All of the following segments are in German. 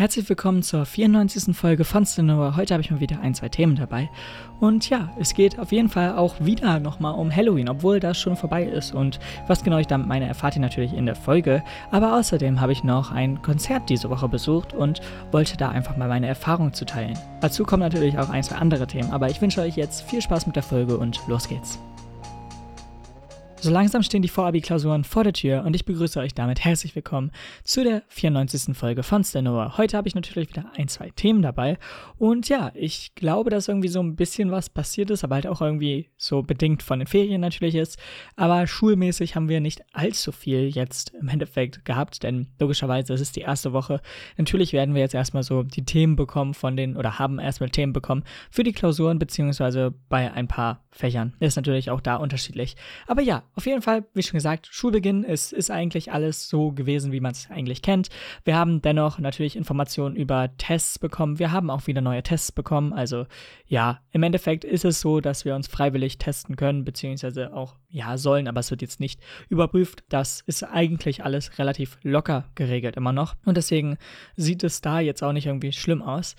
Herzlich willkommen zur 94. Folge von Stenoa. Heute habe ich mal wieder ein, zwei Themen dabei. Und ja, es geht auf jeden Fall auch wieder nochmal um Halloween, obwohl das schon vorbei ist. Und was genau ich damit meine, erfahrt ihr natürlich in der Folge. Aber außerdem habe ich noch ein Konzert diese Woche besucht und wollte da einfach mal meine Erfahrung zu teilen. Dazu kommen natürlich auch ein, zwei andere Themen. Aber ich wünsche euch jetzt viel Spaß mit der Folge und los geht's. So langsam stehen die Vorabi-Klausuren vor der Tür und ich begrüße euch damit herzlich willkommen zu der 94. Folge von Stanova. Heute habe ich natürlich wieder ein, zwei Themen dabei und ja, ich glaube, dass irgendwie so ein bisschen was passiert ist, aber halt auch irgendwie so bedingt von den Ferien natürlich ist. Aber schulmäßig haben wir nicht allzu viel jetzt im Endeffekt gehabt, denn logischerweise es ist die erste Woche. Natürlich werden wir jetzt erstmal so die Themen bekommen von den oder haben erstmal Themen bekommen für die Klausuren beziehungsweise bei ein paar Fächern. Ist natürlich auch da unterschiedlich. Aber ja, auf jeden Fall, wie schon gesagt, Schulbeginn ist, ist eigentlich alles so gewesen, wie man es eigentlich kennt. Wir haben dennoch natürlich Informationen über Tests bekommen. Wir haben auch wieder neue Tests bekommen. Also ja, im Endeffekt ist es so, dass wir uns freiwillig testen können, beziehungsweise auch ja sollen, aber es wird jetzt nicht überprüft. Das ist eigentlich alles relativ locker geregelt immer noch. Und deswegen sieht es da jetzt auch nicht irgendwie schlimm aus.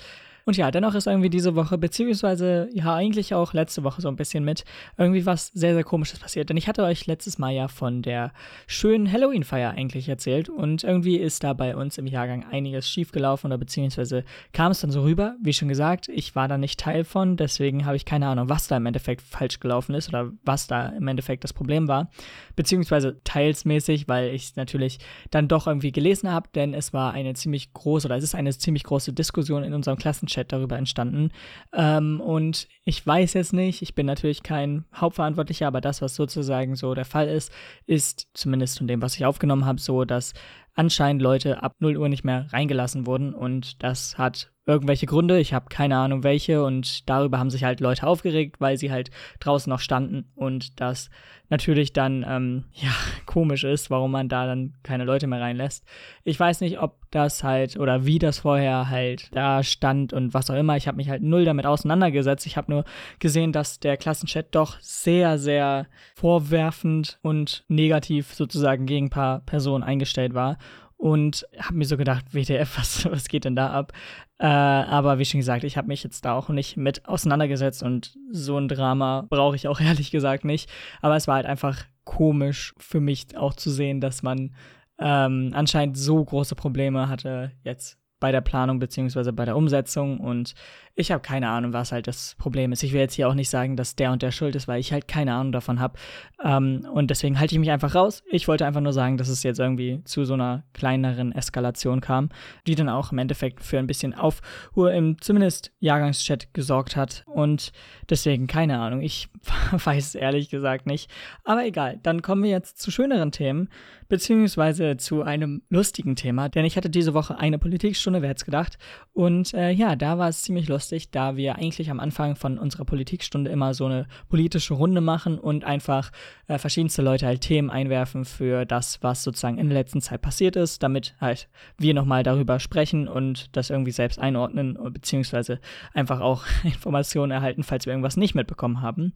Und ja, dennoch ist irgendwie diese Woche, beziehungsweise ja eigentlich auch letzte Woche so ein bisschen mit, irgendwie was sehr, sehr komisches passiert. Denn ich hatte euch letztes Mal ja von der schönen Halloween-Feier eigentlich erzählt und irgendwie ist da bei uns im Jahrgang einiges schiefgelaufen oder beziehungsweise kam es dann so rüber. Wie schon gesagt, ich war da nicht Teil von, deswegen habe ich keine Ahnung, was da im Endeffekt falsch gelaufen ist oder was da im Endeffekt das Problem war. Beziehungsweise teilsmäßig, weil ich es natürlich dann doch irgendwie gelesen habe, denn es war eine ziemlich große oder es ist eine ziemlich große Diskussion in unserem Klassen Chat darüber entstanden. Ähm, und ich weiß jetzt nicht, ich bin natürlich kein Hauptverantwortlicher, aber das, was sozusagen so der Fall ist, ist zumindest von dem, was ich aufgenommen habe, so, dass anscheinend Leute ab 0 Uhr nicht mehr reingelassen wurden und das hat irgendwelche Gründe, ich habe keine Ahnung welche und darüber haben sich halt Leute aufgeregt, weil sie halt draußen noch standen und das natürlich dann ähm, ja komisch ist, warum man da dann keine Leute mehr reinlässt. Ich weiß nicht, ob das halt oder wie das vorher halt da stand und was auch immer. Ich habe mich halt null damit auseinandergesetzt. Ich habe nur gesehen, dass der Klassenchat doch sehr sehr vorwerfend und negativ sozusagen gegen ein paar Personen eingestellt war und habe mir so gedacht, WTF, was, was geht denn da ab? Äh, aber wie schon gesagt, ich habe mich jetzt da auch nicht mit auseinandergesetzt und so ein Drama brauche ich auch ehrlich gesagt nicht. Aber es war halt einfach komisch für mich auch zu sehen, dass man ähm, anscheinend so große Probleme hatte jetzt bei der Planung beziehungsweise bei der Umsetzung und ich habe keine Ahnung, was halt das Problem ist. Ich will jetzt hier auch nicht sagen, dass der und der schuld ist, weil ich halt keine Ahnung davon habe. Ähm, und deswegen halte ich mich einfach raus. Ich wollte einfach nur sagen, dass es jetzt irgendwie zu so einer kleineren Eskalation kam, die dann auch im Endeffekt für ein bisschen Aufruhr im zumindest Jahrgangschat gesorgt hat. Und deswegen keine Ahnung. Ich weiß es ehrlich gesagt nicht. Aber egal. Dann kommen wir jetzt zu schöneren Themen, beziehungsweise zu einem lustigen Thema. Denn ich hatte diese Woche eine Politikstunde, wer hätte gedacht. Und äh, ja, da war es ziemlich lustig da wir eigentlich am Anfang von unserer Politikstunde immer so eine politische Runde machen und einfach äh, verschiedenste Leute halt Themen einwerfen für das, was sozusagen in der letzten Zeit passiert ist, damit halt wir nochmal darüber sprechen und das irgendwie selbst einordnen, beziehungsweise einfach auch Informationen erhalten, falls wir irgendwas nicht mitbekommen haben.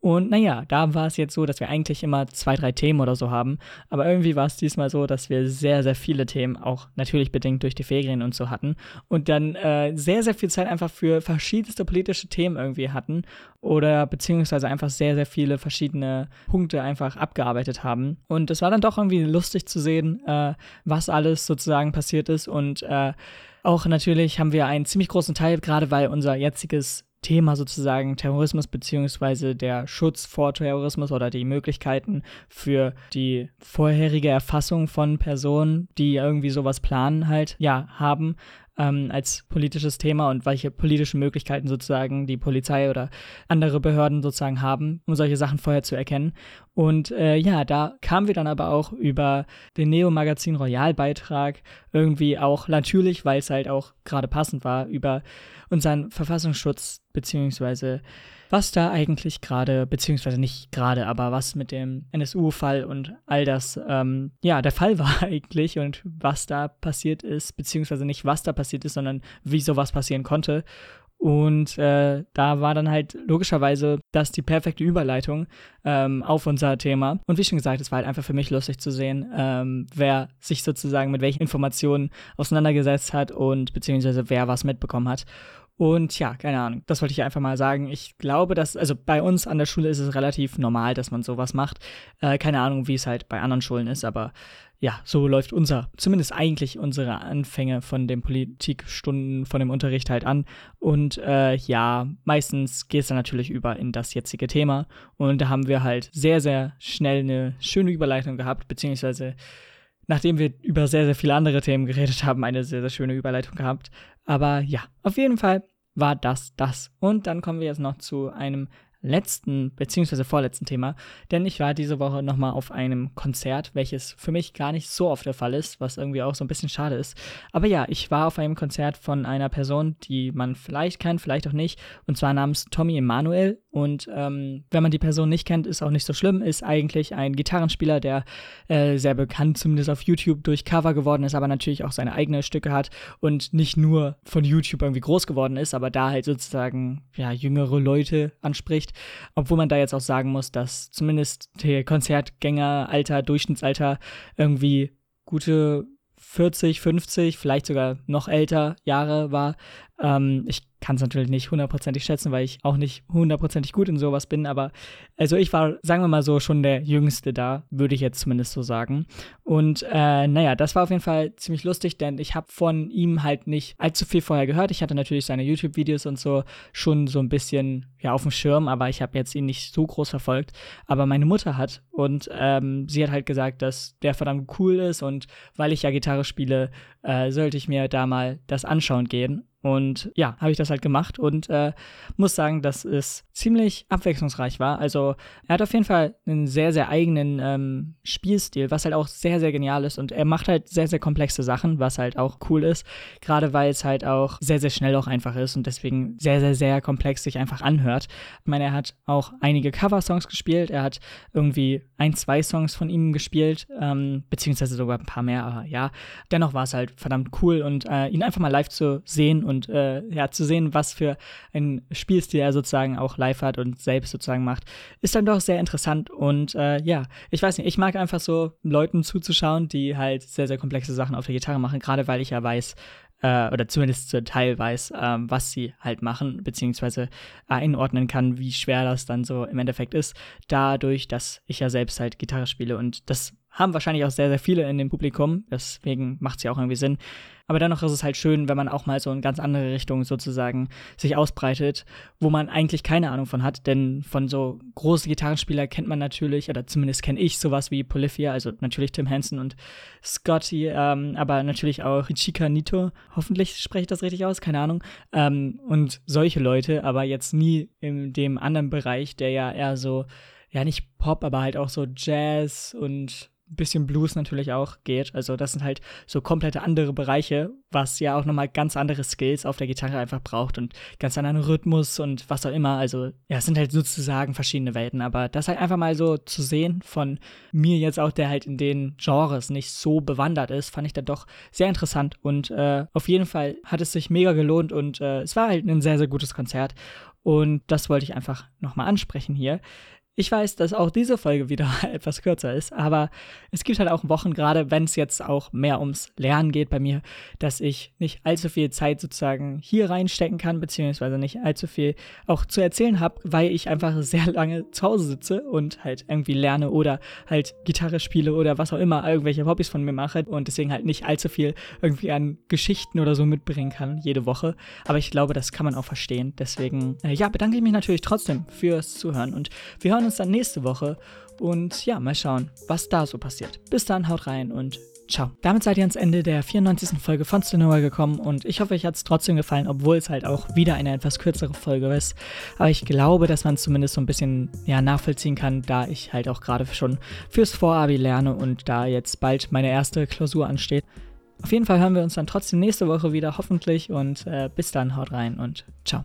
Und naja, da war es jetzt so, dass wir eigentlich immer zwei, drei Themen oder so haben, aber irgendwie war es diesmal so, dass wir sehr, sehr viele Themen, auch natürlich bedingt durch die Ferien und so hatten und dann äh, sehr, sehr viel Zeit einfach für verschiedenste politische Themen irgendwie hatten oder beziehungsweise einfach sehr, sehr viele verschiedene Punkte einfach abgearbeitet haben. Und es war dann doch irgendwie lustig zu sehen, äh, was alles sozusagen passiert ist und äh, auch natürlich haben wir einen ziemlich großen Teil, gerade weil unser jetziges Thema sozusagen Terrorismus beziehungsweise der Schutz vor Terrorismus oder die Möglichkeiten für die vorherige Erfassung von Personen, die irgendwie sowas planen, halt ja haben ähm, als politisches Thema und welche politischen Möglichkeiten sozusagen die Polizei oder andere Behörden sozusagen haben, um solche Sachen vorher zu erkennen. Und äh, ja, da kamen wir dann aber auch über den Neo-Magazin Royal-Beitrag irgendwie auch natürlich, weil es halt auch gerade passend war, über unseren Verfassungsschutz beziehungsweise was da eigentlich gerade, beziehungsweise nicht gerade, aber was mit dem NSU-Fall und all das, ähm, ja, der Fall war eigentlich und was da passiert ist, beziehungsweise nicht was da passiert ist, sondern wie sowas passieren konnte. Und äh, da war dann halt logischerweise das die perfekte Überleitung ähm, auf unser Thema. Und wie schon gesagt, es war halt einfach für mich lustig zu sehen, ähm, wer sich sozusagen mit welchen Informationen auseinandergesetzt hat und beziehungsweise wer was mitbekommen hat. Und ja, keine Ahnung, das wollte ich einfach mal sagen. Ich glaube, dass, also bei uns an der Schule ist es relativ normal, dass man sowas macht. Äh, keine Ahnung, wie es halt bei anderen Schulen ist, aber ja, so läuft unser, zumindest eigentlich unsere Anfänge von den Politikstunden, von dem Unterricht halt an. Und äh, ja, meistens geht es dann natürlich über in das jetzige Thema. Und da haben wir halt sehr, sehr schnell eine schöne Überleitung gehabt, beziehungsweise nachdem wir über sehr, sehr viele andere Themen geredet haben, eine sehr, sehr schöne Überleitung gehabt. Aber ja, auf jeden Fall war das das. Und dann kommen wir jetzt noch zu einem letzten bzw. vorletzten Thema, denn ich war diese Woche nochmal auf einem Konzert, welches für mich gar nicht so oft der Fall ist, was irgendwie auch so ein bisschen schade ist. Aber ja, ich war auf einem Konzert von einer Person, die man vielleicht kennt, vielleicht auch nicht, und zwar namens Tommy Emanuel. Und ähm, wenn man die Person nicht kennt, ist auch nicht so schlimm, ist eigentlich ein Gitarrenspieler, der äh, sehr bekannt zumindest auf YouTube durch Cover geworden ist, aber natürlich auch seine eigenen Stücke hat und nicht nur von YouTube irgendwie groß geworden ist, aber da halt sozusagen ja jüngere Leute anspricht. Obwohl man da jetzt auch sagen muss, dass zumindest der Konzertgängeralter, Durchschnittsalter irgendwie gute 40, 50, vielleicht sogar noch älter Jahre war. Ähm, ich kann es natürlich nicht hundertprozentig schätzen, weil ich auch nicht hundertprozentig gut in sowas bin, aber also ich war, sagen wir mal so, schon der Jüngste da, würde ich jetzt zumindest so sagen. Und äh, naja, das war auf jeden Fall ziemlich lustig, denn ich habe von ihm halt nicht allzu viel vorher gehört. Ich hatte natürlich seine YouTube-Videos und so schon so ein bisschen ja auf dem Schirm, aber ich habe jetzt ihn nicht so groß verfolgt. Aber meine Mutter hat und ähm, sie hat halt gesagt, dass der verdammt cool ist und weil ich ja Gitarre spiele, äh, sollte ich mir da mal das anschauen gehen. Und ja, habe ich das halt gemacht und äh, muss sagen, dass es ziemlich abwechslungsreich war. Also er hat auf jeden Fall einen sehr, sehr eigenen ähm, Spielstil, was halt auch sehr, sehr genial ist. Und er macht halt sehr, sehr komplexe Sachen, was halt auch cool ist. Gerade weil es halt auch sehr, sehr schnell auch einfach ist und deswegen sehr, sehr, sehr komplex sich einfach anhört. Ich meine, er hat auch einige Cover-Songs gespielt. Er hat irgendwie ein, zwei Songs von ihm gespielt, ähm, beziehungsweise sogar ein paar mehr, aber ja. Dennoch war es halt verdammt cool und äh, ihn einfach mal live zu sehen und äh, ja, zu sehen, was für ein Spielstil er sozusagen auch live hat und selbst sozusagen macht, ist dann doch sehr interessant. Und äh, ja, ich weiß nicht, ich mag einfach so Leuten zuzuschauen, die halt sehr, sehr komplexe Sachen auf der Gitarre machen, gerade weil ich ja weiß, äh, oder zumindest zu Teil weiß, ähm, was sie halt machen, beziehungsweise einordnen kann, wie schwer das dann so im Endeffekt ist, dadurch, dass ich ja selbst halt Gitarre spiele. Und das haben wahrscheinlich auch sehr, sehr viele in dem Publikum, deswegen macht es ja auch irgendwie Sinn. Aber dennoch ist es halt schön, wenn man auch mal so in ganz andere Richtungen sozusagen sich ausbreitet, wo man eigentlich keine Ahnung von hat. Denn von so großen Gitarrenspieler kennt man natürlich, oder zumindest kenne ich sowas wie Polyphia, also natürlich Tim Henson und Scotty, ähm, aber natürlich auch Ichika Nito. Hoffentlich spreche ich das richtig aus, keine Ahnung. Ähm, und solche Leute, aber jetzt nie in dem anderen Bereich, der ja eher so, ja nicht Pop, aber halt auch so Jazz und bisschen Blues natürlich auch geht. Also das sind halt so komplette andere Bereiche, was ja auch nochmal ganz andere Skills auf der Gitarre einfach braucht und ganz anderen Rhythmus und was auch immer. Also ja, es sind halt sozusagen verschiedene Welten, aber das halt einfach mal so zu sehen von mir jetzt auch, der halt in den Genres nicht so bewandert ist, fand ich dann doch sehr interessant und äh, auf jeden Fall hat es sich mega gelohnt und äh, es war halt ein sehr, sehr gutes Konzert und das wollte ich einfach nochmal ansprechen hier. Ich weiß, dass auch diese Folge wieder etwas kürzer ist, aber es gibt halt auch Wochen, gerade wenn es jetzt auch mehr ums Lernen geht bei mir, dass ich nicht allzu viel Zeit sozusagen hier reinstecken kann, beziehungsweise nicht allzu viel auch zu erzählen habe, weil ich einfach sehr lange zu Hause sitze und halt irgendwie lerne oder halt Gitarre spiele oder was auch immer, irgendwelche Hobbys von mir mache und deswegen halt nicht allzu viel irgendwie an Geschichten oder so mitbringen kann, jede Woche. Aber ich glaube, das kann man auch verstehen. Deswegen, äh, ja, bedanke ich mich natürlich trotzdem fürs Zuhören und wir hören uns dann nächste Woche und ja, mal schauen, was da so passiert. Bis dann, haut rein und ciao. Damit seid ihr ans Ende der 94. Folge von Stenoa gekommen und ich hoffe, euch hat es trotzdem gefallen, obwohl es halt auch wieder eine etwas kürzere Folge ist. Aber ich glaube, dass man es zumindest so ein bisschen ja, nachvollziehen kann, da ich halt auch gerade schon fürs Vorabi lerne und da jetzt bald meine erste Klausur ansteht. Auf jeden Fall hören wir uns dann trotzdem nächste Woche wieder, hoffentlich. Und äh, bis dann, haut rein und ciao.